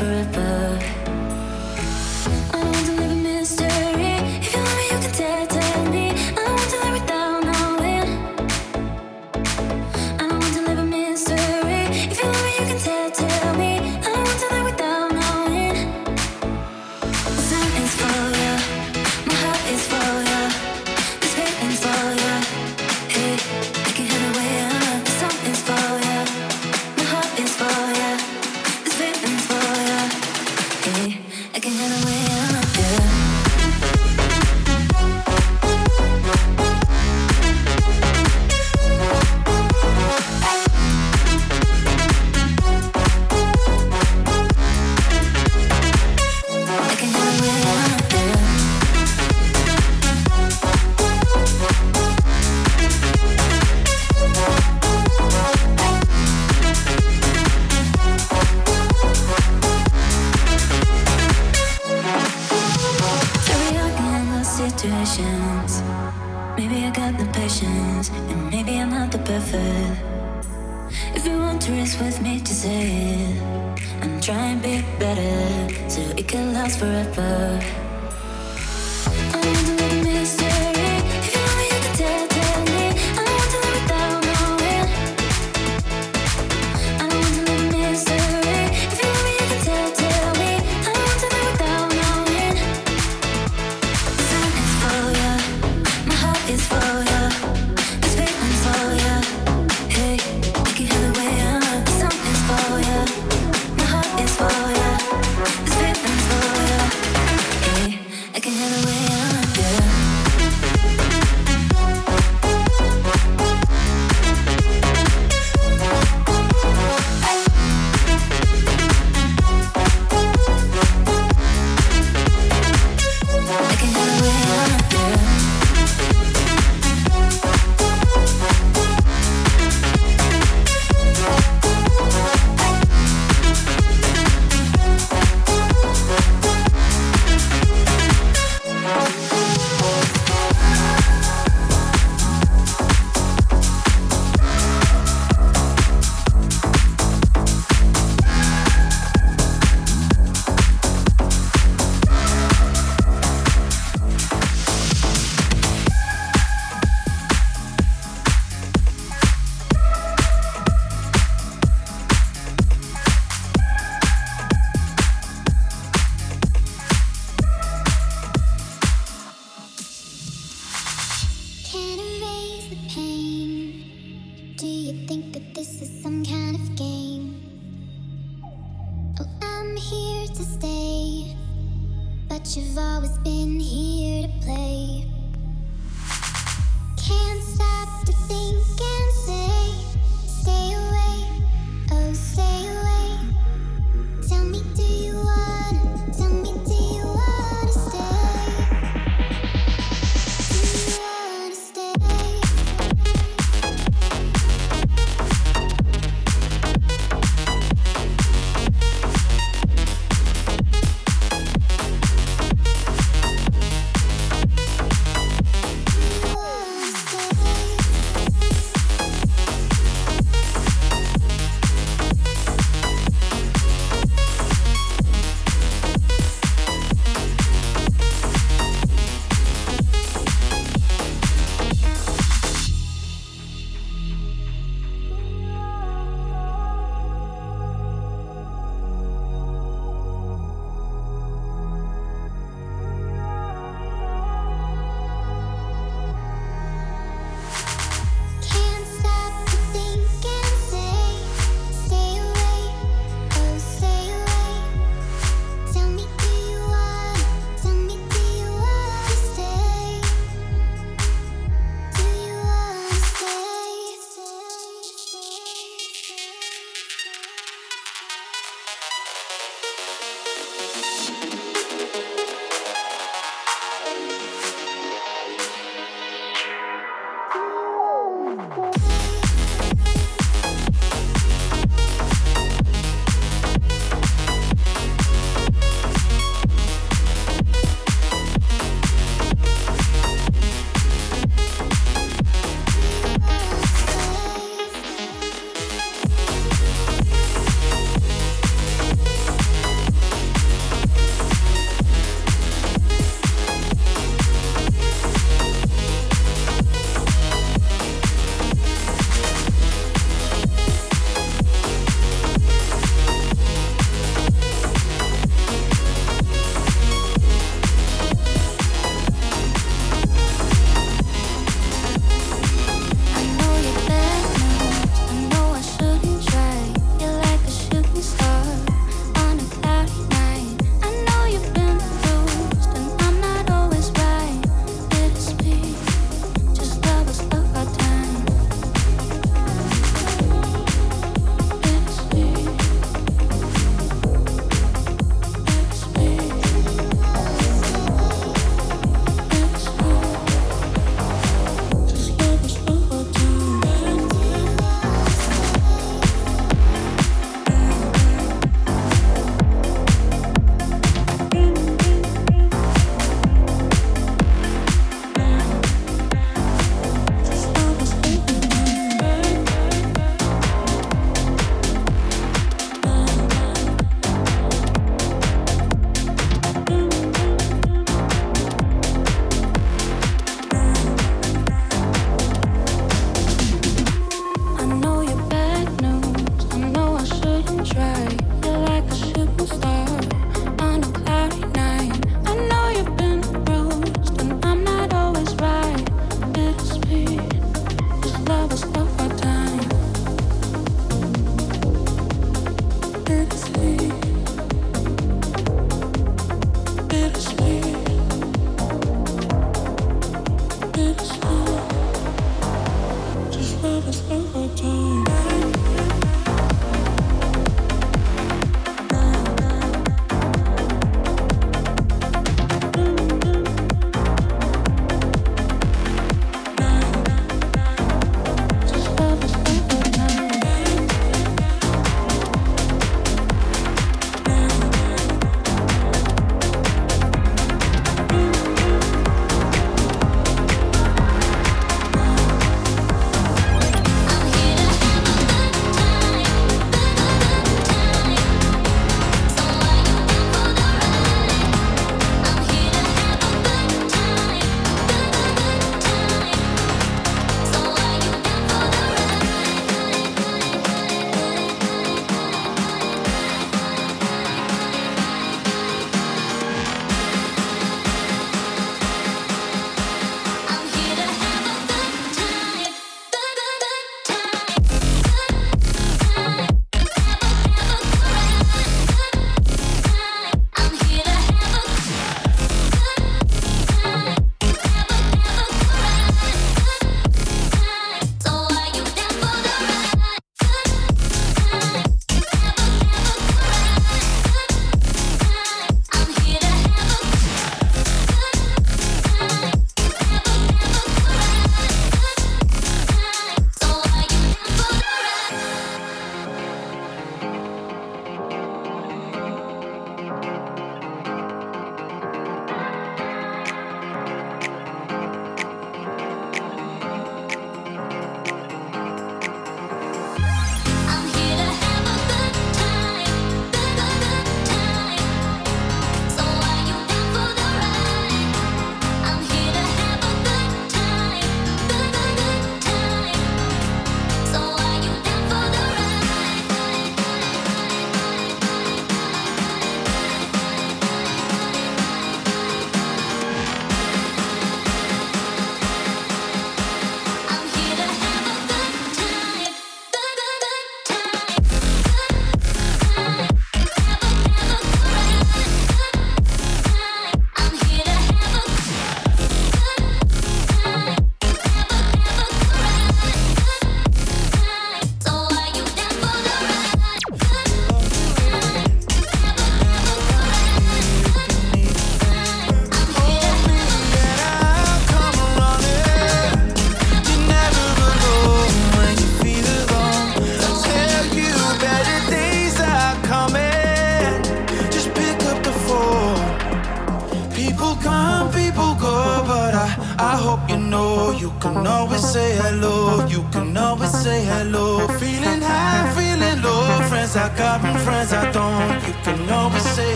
forever.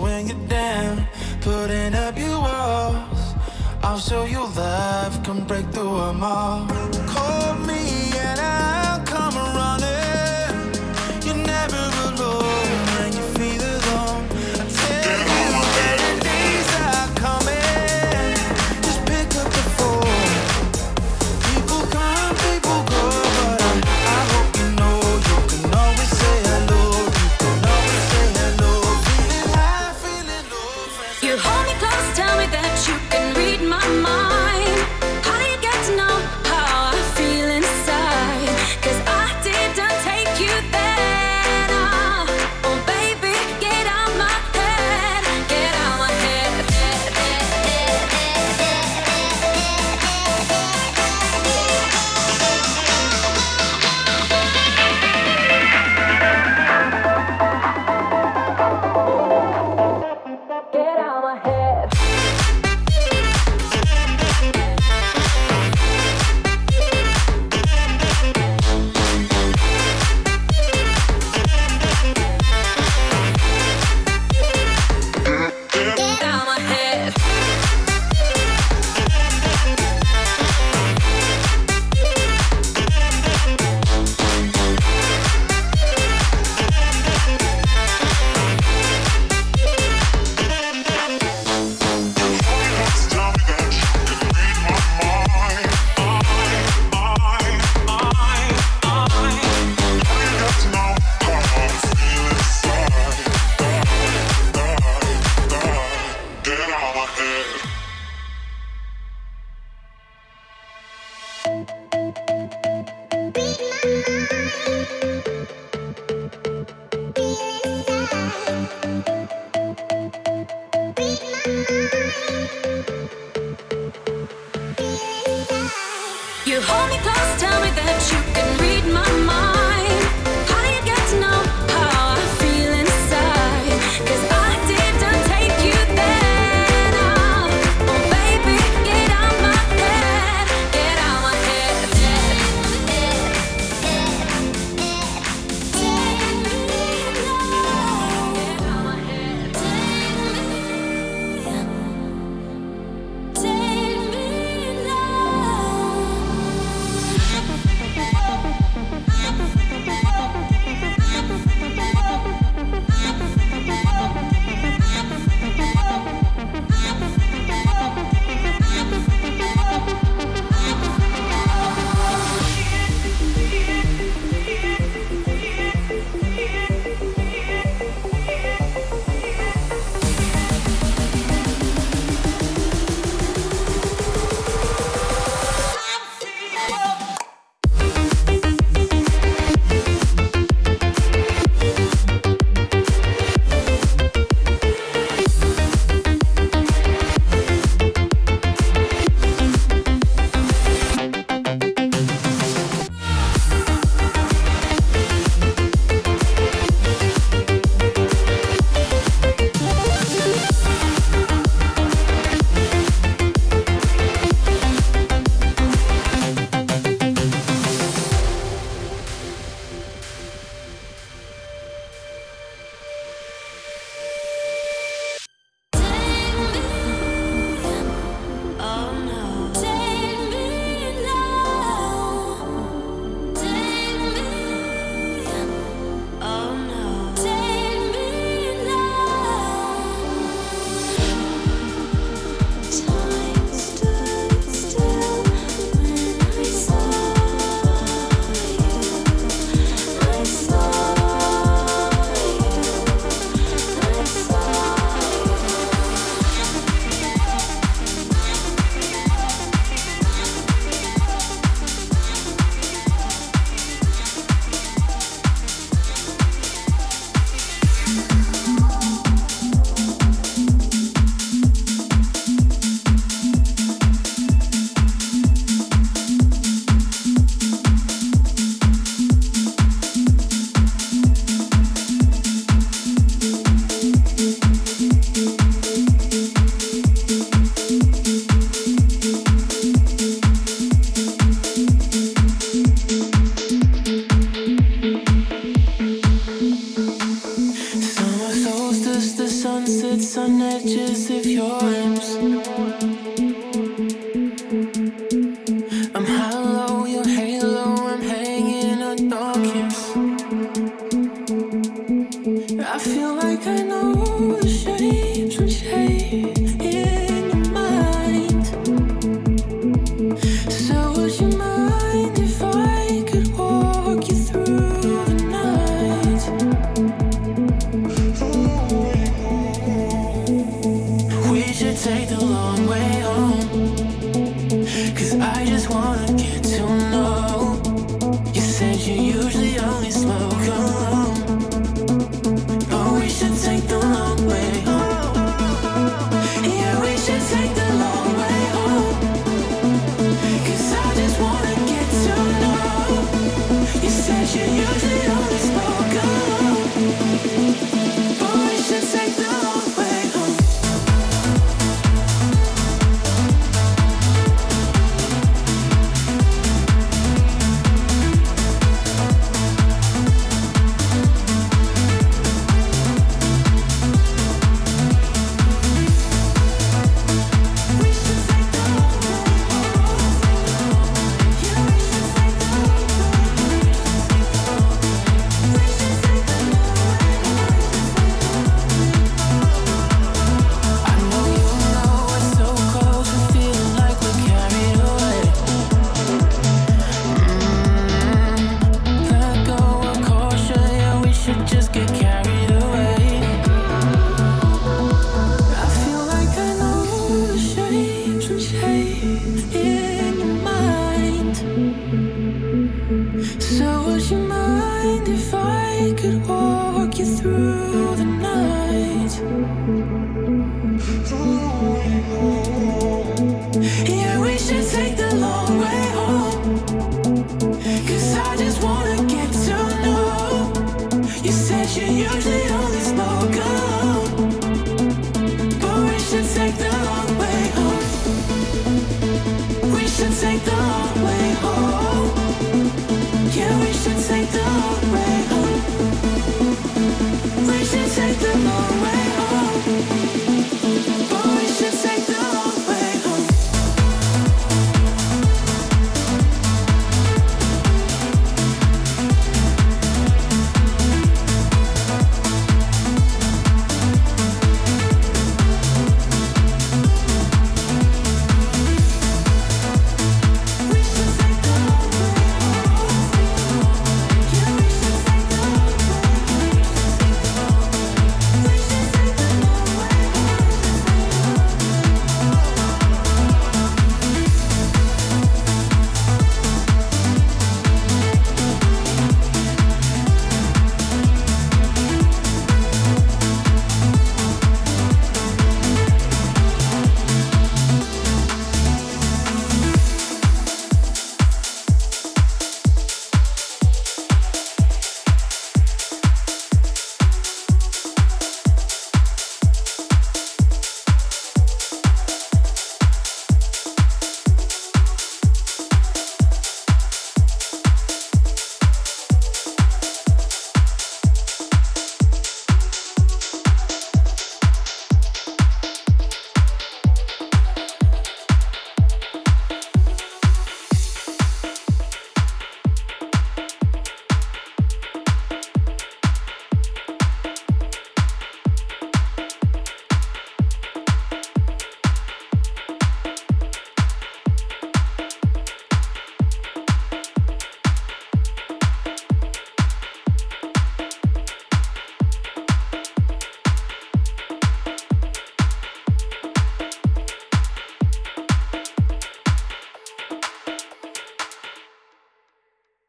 when you're down, putting up your walls. I'll show you love, come break through them all.